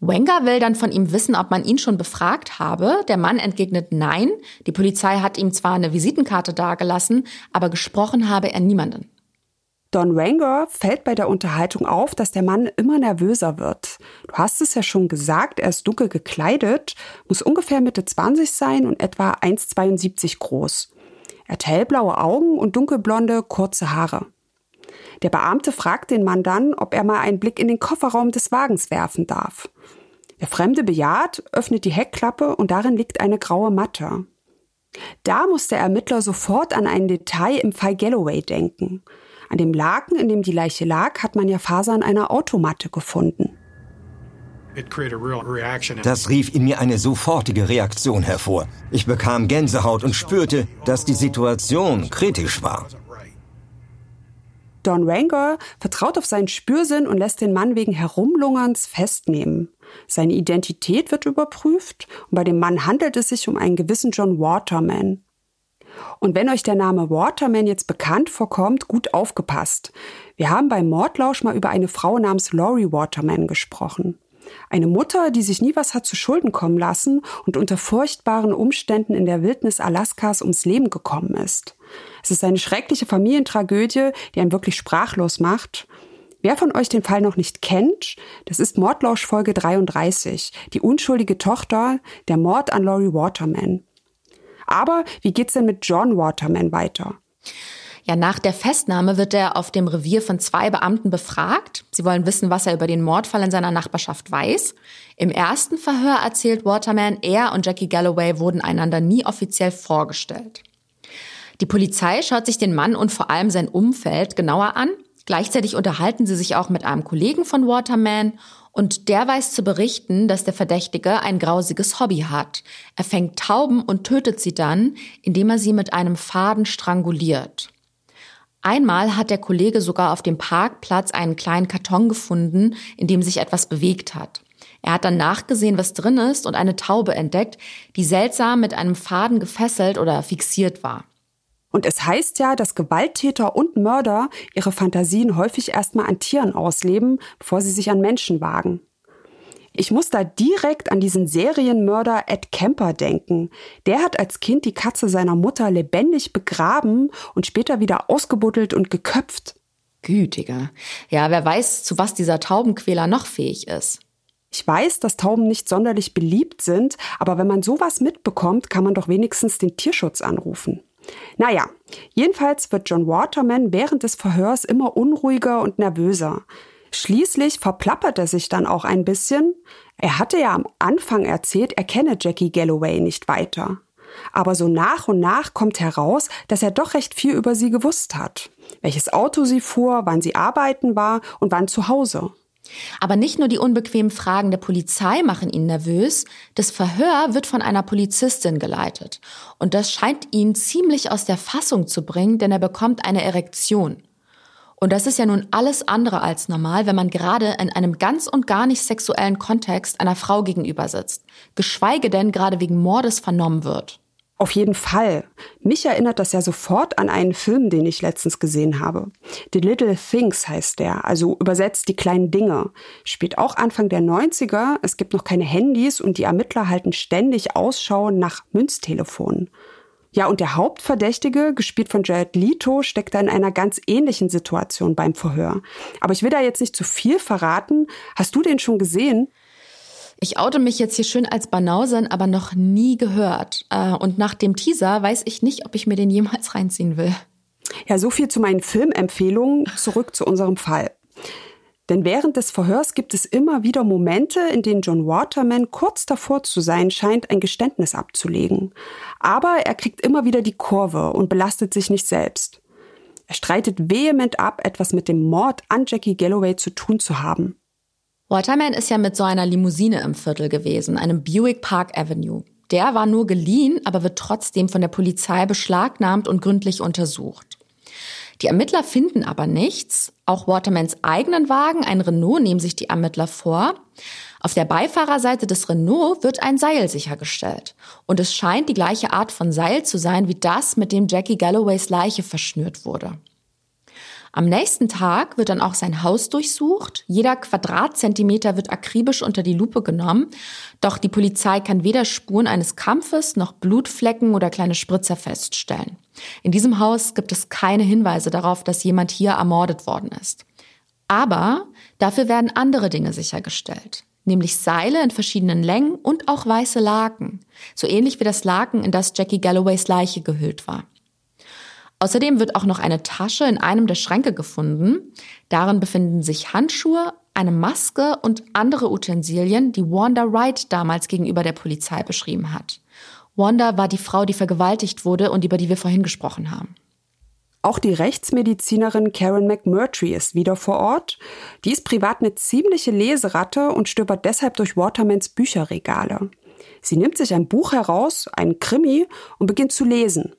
Wenger will dann von ihm wissen, ob man ihn schon befragt habe. Der Mann entgegnet nein. Die Polizei hat ihm zwar eine Visitenkarte dagelassen, aber gesprochen habe er niemanden. Don Wenger fällt bei der Unterhaltung auf, dass der Mann immer nervöser wird. Du hast es ja schon gesagt, er ist dunkel gekleidet, muss ungefähr Mitte 20 sein und etwa 1,72 groß. Er hat hellblaue Augen und dunkelblonde, kurze Haare. Der Beamte fragt den Mann dann, ob er mal einen Blick in den Kofferraum des Wagens werfen darf. Der Fremde bejaht, öffnet die Heckklappe und darin liegt eine graue Matte. Da muss der Ermittler sofort an ein Detail im Fall Galloway denken. An dem Laken, in dem die Leiche lag, hat man ja Fasern einer Automatte gefunden. Das rief in mir eine sofortige Reaktion hervor. Ich bekam Gänsehaut und spürte, dass die Situation kritisch war. Don Ranger vertraut auf seinen Spürsinn und lässt den Mann wegen Herumlungerns festnehmen. Seine Identität wird überprüft und bei dem Mann handelt es sich um einen gewissen John Waterman. Und wenn euch der Name Waterman jetzt bekannt vorkommt, gut aufgepasst. Wir haben beim Mordlausch mal über eine Frau namens Laurie Waterman gesprochen. Eine Mutter, die sich nie was hat zu Schulden kommen lassen und unter furchtbaren Umständen in der Wildnis Alaskas ums Leben gekommen ist. Es ist eine schreckliche Familientragödie, die einen wirklich sprachlos macht. Wer von euch den Fall noch nicht kennt, das ist Mordlausch Folge 33, die unschuldige Tochter, der Mord an Laurie Waterman. Aber wie geht's denn mit John Waterman weiter? Ja, nach der Festnahme wird er auf dem Revier von zwei Beamten befragt. Sie wollen wissen, was er über den Mordfall in seiner Nachbarschaft weiß. Im ersten Verhör erzählt Waterman, er und Jackie Galloway wurden einander nie offiziell vorgestellt. Die Polizei schaut sich den Mann und vor allem sein Umfeld genauer an. Gleichzeitig unterhalten sie sich auch mit einem Kollegen von Waterman Und der weiß zu berichten, dass der Verdächtige ein grausiges Hobby hat. Er fängt Tauben und tötet sie dann, indem er sie mit einem Faden stranguliert. Einmal hat der Kollege sogar auf dem Parkplatz einen kleinen Karton gefunden, in dem sich etwas bewegt hat. Er hat dann nachgesehen, was drin ist und eine Taube entdeckt, die seltsam mit einem Faden gefesselt oder fixiert war. Und es heißt ja, dass Gewalttäter und Mörder ihre Fantasien häufig erstmal an Tieren ausleben, bevor sie sich an Menschen wagen. Ich muss da direkt an diesen Serienmörder Ed Kemper denken. Der hat als Kind die Katze seiner Mutter lebendig begraben und später wieder ausgebuddelt und geköpft. Gütiger. Ja, wer weiß, zu was dieser Taubenquäler noch fähig ist. Ich weiß, dass Tauben nicht sonderlich beliebt sind, aber wenn man sowas mitbekommt, kann man doch wenigstens den Tierschutz anrufen. Naja, jedenfalls wird John Waterman während des Verhörs immer unruhiger und nervöser. Schließlich verplappert er sich dann auch ein bisschen. Er hatte ja am Anfang erzählt, er kenne Jackie Galloway nicht weiter. Aber so nach und nach kommt heraus, dass er doch recht viel über sie gewusst hat. Welches Auto sie fuhr, wann sie arbeiten war und wann zu Hause. Aber nicht nur die unbequemen Fragen der Polizei machen ihn nervös, das Verhör wird von einer Polizistin geleitet. Und das scheint ihn ziemlich aus der Fassung zu bringen, denn er bekommt eine Erektion. Und das ist ja nun alles andere als normal, wenn man gerade in einem ganz und gar nicht sexuellen Kontext einer Frau gegenüber sitzt, geschweige denn gerade wegen Mordes vernommen wird. Auf jeden Fall. Mich erinnert das ja sofort an einen Film, den ich letztens gesehen habe. The Little Things heißt der, also übersetzt die kleinen Dinge. Spielt auch Anfang der 90er. Es gibt noch keine Handys und die Ermittler halten ständig Ausschau nach Münztelefonen. Ja, und der Hauptverdächtige, gespielt von Jared Leto, steckt da in einer ganz ähnlichen Situation beim Verhör. Aber ich will da jetzt nicht zu viel verraten. Hast du den schon gesehen? Ich oute mich jetzt hier schön als Banausen, aber noch nie gehört. Äh, und nach dem Teaser weiß ich nicht, ob ich mir den jemals reinziehen will. Ja, so viel zu meinen Filmempfehlungen. Zurück zu unserem Fall. Denn während des Verhörs gibt es immer wieder Momente, in denen John Waterman kurz davor zu sein scheint, ein Geständnis abzulegen. Aber er kriegt immer wieder die Kurve und belastet sich nicht selbst. Er streitet vehement ab, etwas mit dem Mord an Jackie Galloway zu tun zu haben. Waterman ist ja mit so einer Limousine im Viertel gewesen, einem Buick Park Avenue. Der war nur geliehen, aber wird trotzdem von der Polizei beschlagnahmt und gründlich untersucht. Die Ermittler finden aber nichts. Auch Watermans eigenen Wagen, ein Renault, nehmen sich die Ermittler vor. Auf der Beifahrerseite des Renault wird ein Seil sichergestellt. Und es scheint die gleiche Art von Seil zu sein wie das, mit dem Jackie Galloways Leiche verschnürt wurde. Am nächsten Tag wird dann auch sein Haus durchsucht. Jeder Quadratzentimeter wird akribisch unter die Lupe genommen. Doch die Polizei kann weder Spuren eines Kampfes noch Blutflecken oder kleine Spritzer feststellen. In diesem Haus gibt es keine Hinweise darauf, dass jemand hier ermordet worden ist. Aber dafür werden andere Dinge sichergestellt nämlich Seile in verschiedenen Längen und auch weiße Laken, so ähnlich wie das Laken, in das Jackie Galloways Leiche gehüllt war. Außerdem wird auch noch eine Tasche in einem der Schränke gefunden. Darin befinden sich Handschuhe, eine Maske und andere Utensilien, die Wanda Wright damals gegenüber der Polizei beschrieben hat. Wanda war die Frau, die vergewaltigt wurde und über die wir vorhin gesprochen haben. Auch die Rechtsmedizinerin Karen McMurtry ist wieder vor Ort. Die ist privat eine ziemliche Leseratte und stöbert deshalb durch Watermans Bücherregale. Sie nimmt sich ein Buch heraus, einen Krimi, und beginnt zu lesen.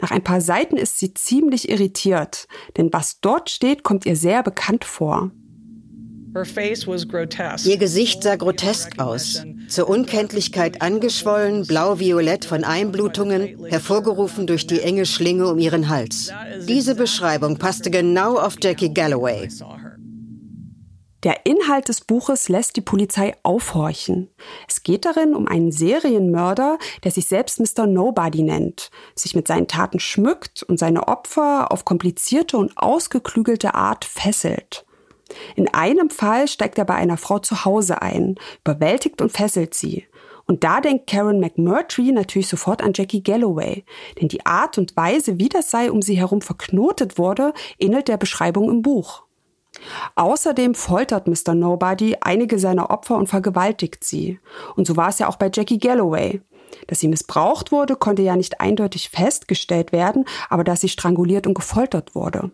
Nach ein paar Seiten ist sie ziemlich irritiert, denn was dort steht, kommt ihr sehr bekannt vor. Ihr Gesicht sah grotesk aus. Zur Unkenntlichkeit angeschwollen, blau-violett von Einblutungen, hervorgerufen durch die enge Schlinge um ihren Hals. Diese Beschreibung passte genau auf Jackie Galloway. Der Inhalt des Buches lässt die Polizei aufhorchen. Es geht darin um einen Serienmörder, der sich selbst Mr. Nobody nennt, sich mit seinen Taten schmückt und seine Opfer auf komplizierte und ausgeklügelte Art fesselt. In einem Fall steigt er bei einer Frau zu Hause ein, überwältigt und fesselt sie. Und da denkt Karen McMurtry natürlich sofort an Jackie Galloway, denn die Art und Weise, wie das Seil um sie herum verknotet wurde, ähnelt der Beschreibung im Buch. Außerdem foltert Mr. Nobody einige seiner Opfer und vergewaltigt sie. Und so war es ja auch bei Jackie Galloway. Dass sie missbraucht wurde, konnte ja nicht eindeutig festgestellt werden, aber dass sie stranguliert und gefoltert wurde.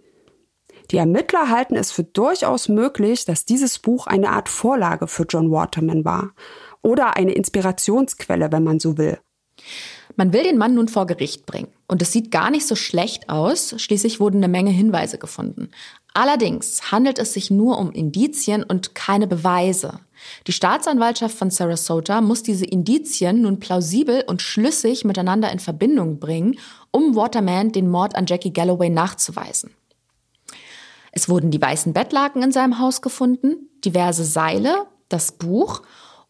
Die Ermittler halten es für durchaus möglich, dass dieses Buch eine Art Vorlage für John Waterman war. Oder eine Inspirationsquelle, wenn man so will. Man will den Mann nun vor Gericht bringen. Und es sieht gar nicht so schlecht aus. Schließlich wurden eine Menge Hinweise gefunden. Allerdings handelt es sich nur um Indizien und keine Beweise. Die Staatsanwaltschaft von Sarasota muss diese Indizien nun plausibel und schlüssig miteinander in Verbindung bringen, um Waterman den Mord an Jackie Galloway nachzuweisen. Es wurden die weißen Bettlaken in seinem Haus gefunden, diverse Seile, das Buch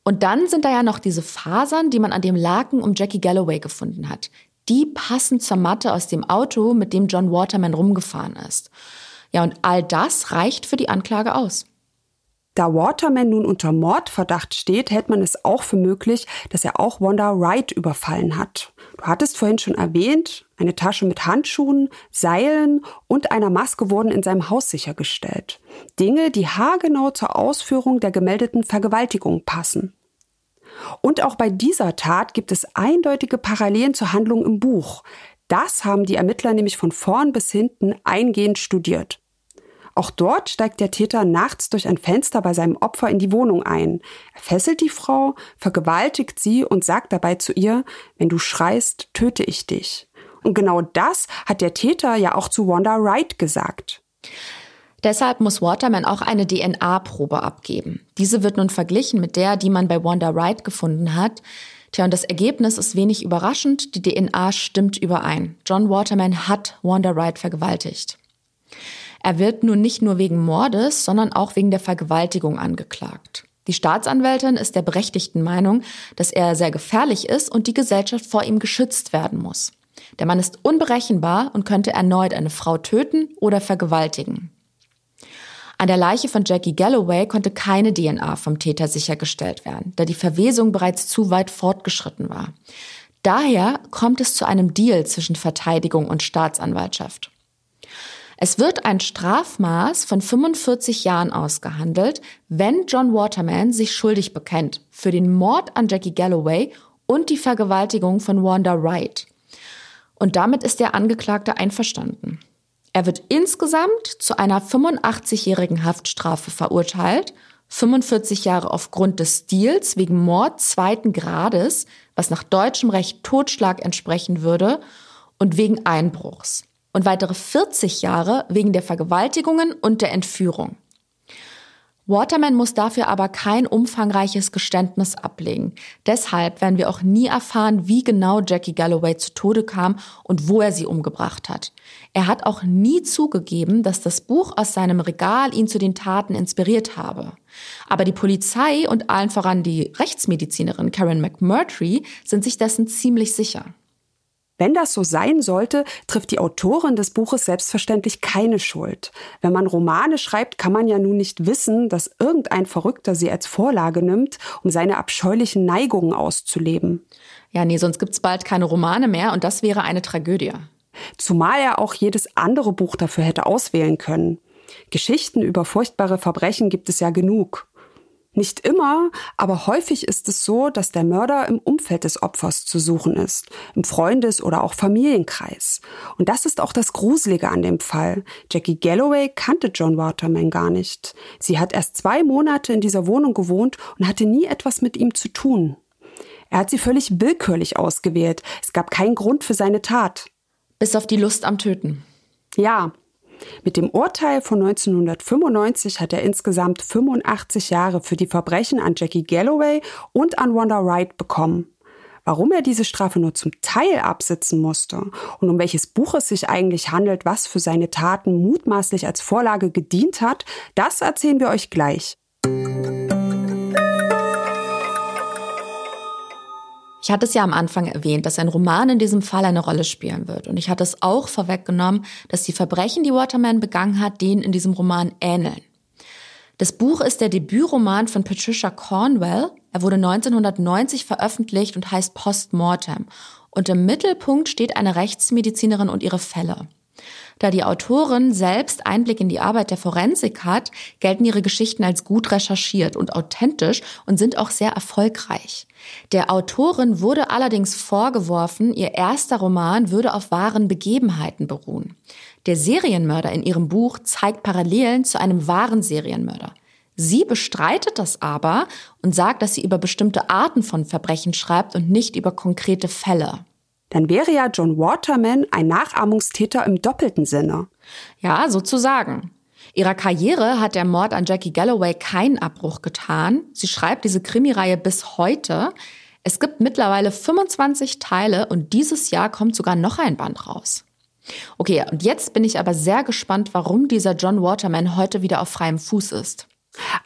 und dann sind da ja noch diese Fasern, die man an dem Laken um Jackie Galloway gefunden hat. Die passen zur Matte aus dem Auto, mit dem John Waterman rumgefahren ist. Ja, und all das reicht für die Anklage aus. Da Waterman nun unter Mordverdacht steht, hält man es auch für möglich, dass er auch Wanda Wright überfallen hat. Du hattest vorhin schon erwähnt, eine Tasche mit Handschuhen, Seilen und einer Maske wurden in seinem Haus sichergestellt. Dinge, die haargenau zur Ausführung der gemeldeten Vergewaltigung passen. Und auch bei dieser Tat gibt es eindeutige Parallelen zur Handlung im Buch. Das haben die Ermittler nämlich von vorn bis hinten eingehend studiert. Auch dort steigt der Täter nachts durch ein Fenster bei seinem Opfer in die Wohnung ein. Er fesselt die Frau, vergewaltigt sie und sagt dabei zu ihr, wenn du schreist, töte ich dich. Und genau das hat der Täter ja auch zu Wanda Wright gesagt. Deshalb muss Waterman auch eine DNA-Probe abgeben. Diese wird nun verglichen mit der, die man bei Wanda Wright gefunden hat. Tja, und das Ergebnis ist wenig überraschend. Die DNA stimmt überein. John Waterman hat Wanda Wright vergewaltigt. Er wird nun nicht nur wegen Mordes, sondern auch wegen der Vergewaltigung angeklagt. Die Staatsanwältin ist der berechtigten Meinung, dass er sehr gefährlich ist und die Gesellschaft vor ihm geschützt werden muss. Der Mann ist unberechenbar und könnte erneut eine Frau töten oder vergewaltigen. An der Leiche von Jackie Galloway konnte keine DNA vom Täter sichergestellt werden, da die Verwesung bereits zu weit fortgeschritten war. Daher kommt es zu einem Deal zwischen Verteidigung und Staatsanwaltschaft. Es wird ein Strafmaß von 45 Jahren ausgehandelt, wenn John Waterman sich schuldig bekennt für den Mord an Jackie Galloway und die Vergewaltigung von Wanda Wright. Und damit ist der Angeklagte einverstanden. Er wird insgesamt zu einer 85-jährigen Haftstrafe verurteilt, 45 Jahre aufgrund des Stils wegen Mord zweiten Grades, was nach deutschem Recht Totschlag entsprechen würde, und wegen Einbruchs und weitere 40 Jahre wegen der Vergewaltigungen und der Entführung. Waterman muss dafür aber kein umfangreiches Geständnis ablegen. Deshalb werden wir auch nie erfahren, wie genau Jackie Galloway zu Tode kam und wo er sie umgebracht hat. Er hat auch nie zugegeben, dass das Buch aus seinem Regal ihn zu den Taten inspiriert habe. Aber die Polizei und allen voran die Rechtsmedizinerin Karen McMurtry sind sich dessen ziemlich sicher. Wenn das so sein sollte, trifft die Autorin des Buches selbstverständlich keine Schuld. Wenn man Romane schreibt, kann man ja nun nicht wissen, dass irgendein Verrückter sie als Vorlage nimmt, um seine abscheulichen Neigungen auszuleben. Ja, nee, sonst gibt's bald keine Romane mehr und das wäre eine Tragödie. Zumal er auch jedes andere Buch dafür hätte auswählen können. Geschichten über furchtbare Verbrechen gibt es ja genug. Nicht immer, aber häufig ist es so, dass der Mörder im Umfeld des Opfers zu suchen ist, im Freundes- oder auch Familienkreis. Und das ist auch das Gruselige an dem Fall. Jackie Galloway kannte John Waterman gar nicht. Sie hat erst zwei Monate in dieser Wohnung gewohnt und hatte nie etwas mit ihm zu tun. Er hat sie völlig willkürlich ausgewählt. Es gab keinen Grund für seine Tat. Bis auf die Lust am Töten. Ja, mit dem Urteil von 1995 hat er insgesamt 85 Jahre für die Verbrechen an Jackie Galloway und an Wanda Wright bekommen. Warum er diese Strafe nur zum Teil absitzen musste und um welches Buch es sich eigentlich handelt, was für seine Taten mutmaßlich als Vorlage gedient hat, das erzählen wir euch gleich. Ich hatte es ja am Anfang erwähnt, dass ein Roman in diesem Fall eine Rolle spielen wird. Und ich hatte es auch vorweggenommen, dass die Verbrechen, die Waterman begangen hat, denen in diesem Roman ähneln. Das Buch ist der Debütroman von Patricia Cornwell. Er wurde 1990 veröffentlicht und heißt Postmortem. Und im Mittelpunkt steht eine Rechtsmedizinerin und ihre Fälle. Da die Autorin selbst Einblick in die Arbeit der Forensik hat, gelten ihre Geschichten als gut recherchiert und authentisch und sind auch sehr erfolgreich. Der Autorin wurde allerdings vorgeworfen, ihr erster Roman würde auf wahren Begebenheiten beruhen. Der Serienmörder in ihrem Buch zeigt Parallelen zu einem wahren Serienmörder. Sie bestreitet das aber und sagt, dass sie über bestimmte Arten von Verbrechen schreibt und nicht über konkrete Fälle. Dann wäre ja John Waterman ein Nachahmungstäter im doppelten Sinne. Ja, sozusagen. Ihrer Karriere hat der Mord an Jackie Galloway keinen Abbruch getan. Sie schreibt diese Krimireihe bis heute. Es gibt mittlerweile 25 Teile und dieses Jahr kommt sogar noch ein Band raus. Okay, und jetzt bin ich aber sehr gespannt, warum dieser John Waterman heute wieder auf freiem Fuß ist.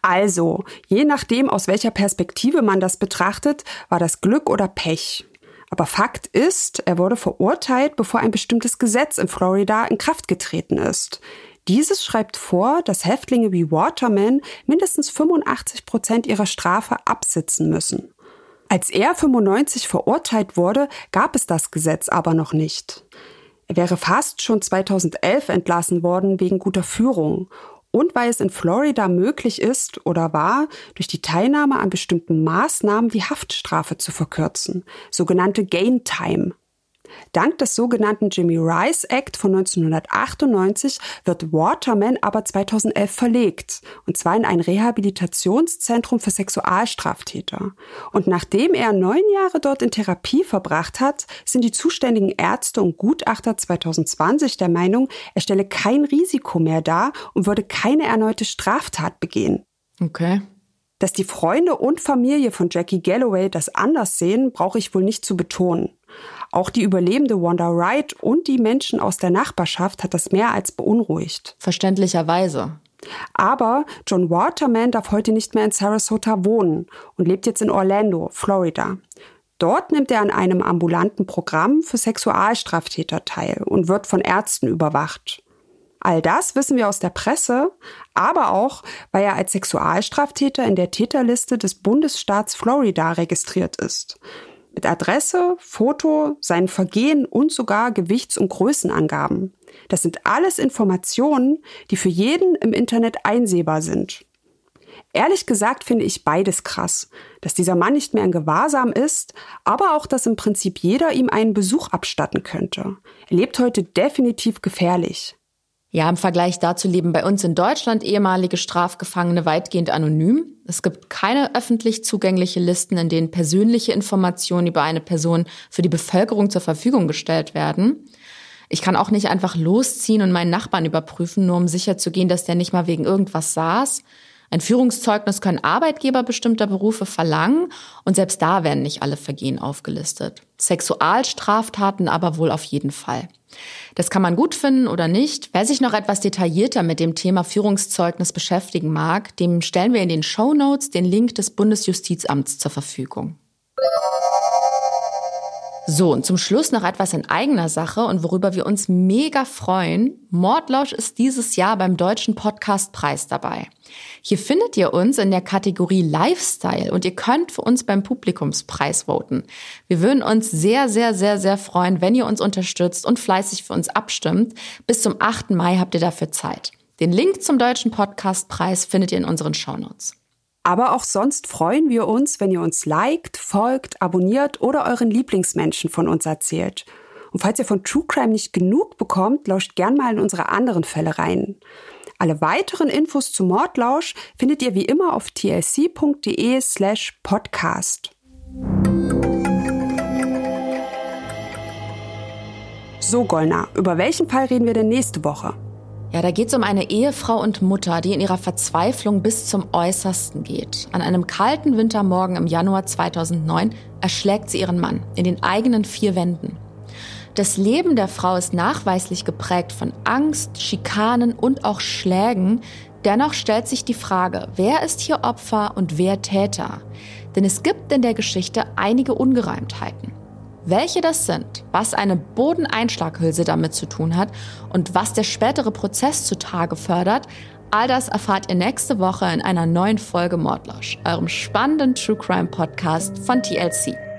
Also, je nachdem, aus welcher Perspektive man das betrachtet, war das Glück oder Pech. Aber Fakt ist, er wurde verurteilt, bevor ein bestimmtes Gesetz in Florida in Kraft getreten ist. Dieses schreibt vor, dass Häftlinge wie Waterman mindestens 85 Prozent ihrer Strafe absitzen müssen. Als er 95 verurteilt wurde, gab es das Gesetz aber noch nicht. Er wäre fast schon 2011 entlassen worden wegen guter Führung und weil es in Florida möglich ist oder war, durch die Teilnahme an bestimmten Maßnahmen die Haftstrafe zu verkürzen, sogenannte Gain Time. Dank des sogenannten Jimmy Rice Act von 1998 wird Waterman aber 2011 verlegt, und zwar in ein Rehabilitationszentrum für Sexualstraftäter. Und nachdem er neun Jahre dort in Therapie verbracht hat, sind die zuständigen Ärzte und Gutachter 2020 der Meinung, er stelle kein Risiko mehr dar und würde keine erneute Straftat begehen. Okay. Dass die Freunde und Familie von Jackie Galloway das anders sehen, brauche ich wohl nicht zu betonen. Auch die überlebende Wanda Wright und die Menschen aus der Nachbarschaft hat das mehr als beunruhigt. Verständlicherweise. Aber John Waterman darf heute nicht mehr in Sarasota wohnen und lebt jetzt in Orlando, Florida. Dort nimmt er an einem ambulanten Programm für Sexualstraftäter teil und wird von Ärzten überwacht. All das wissen wir aus der Presse, aber auch, weil er als Sexualstraftäter in der Täterliste des Bundesstaats Florida registriert ist mit Adresse, Foto, sein Vergehen und sogar Gewichts- und Größenangaben. Das sind alles Informationen, die für jeden im Internet einsehbar sind. Ehrlich gesagt finde ich beides krass, dass dieser Mann nicht mehr in Gewahrsam ist, aber auch, dass im Prinzip jeder ihm einen Besuch abstatten könnte. Er lebt heute definitiv gefährlich. Ja, im Vergleich dazu leben bei uns in Deutschland ehemalige Strafgefangene weitgehend anonym. Es gibt keine öffentlich zugängliche Listen, in denen persönliche Informationen über eine Person für die Bevölkerung zur Verfügung gestellt werden. Ich kann auch nicht einfach losziehen und meinen Nachbarn überprüfen, nur um sicherzugehen, dass der nicht mal wegen irgendwas saß. Ein Führungszeugnis können Arbeitgeber bestimmter Berufe verlangen und selbst da werden nicht alle Vergehen aufgelistet. Sexualstraftaten aber wohl auf jeden Fall. Das kann man gut finden oder nicht. Wer sich noch etwas detaillierter mit dem Thema Führungszeugnis beschäftigen mag, dem stellen wir in den Show Notes den Link des Bundesjustizamts zur Verfügung. So, und zum Schluss noch etwas in eigener Sache und worüber wir uns mega freuen. Mordlausch ist dieses Jahr beim Deutschen Podcastpreis dabei. Hier findet ihr uns in der Kategorie Lifestyle und ihr könnt für uns beim Publikumspreis voten. Wir würden uns sehr, sehr, sehr, sehr freuen, wenn ihr uns unterstützt und fleißig für uns abstimmt. Bis zum 8. Mai habt ihr dafür Zeit. Den Link zum Deutschen Podcastpreis findet ihr in unseren Shownotes. Aber auch sonst freuen wir uns, wenn ihr uns liked, folgt, abonniert oder euren Lieblingsmenschen von uns erzählt. Und falls ihr von True Crime nicht genug bekommt, lauscht gern mal in unsere anderen Fälle rein. Alle weiteren Infos zu Mordlausch findet ihr wie immer auf tlc.de slash podcast. So, Gollner, über welchen Fall reden wir denn nächste Woche? Ja, da geht es um eine Ehefrau und Mutter, die in ihrer Verzweiflung bis zum Äußersten geht. An einem kalten Wintermorgen im Januar 2009 erschlägt sie ihren Mann in den eigenen vier Wänden. Das Leben der Frau ist nachweislich geprägt von Angst, Schikanen und auch Schlägen. Dennoch stellt sich die Frage, wer ist hier Opfer und wer Täter? Denn es gibt in der Geschichte einige Ungereimtheiten. Welche das sind, was eine Bodeneinschlaghülse damit zu tun hat und was der spätere Prozess zutage fördert, all das erfahrt ihr nächste Woche in einer neuen Folge Mordlausch, eurem spannenden True Crime Podcast von TLC.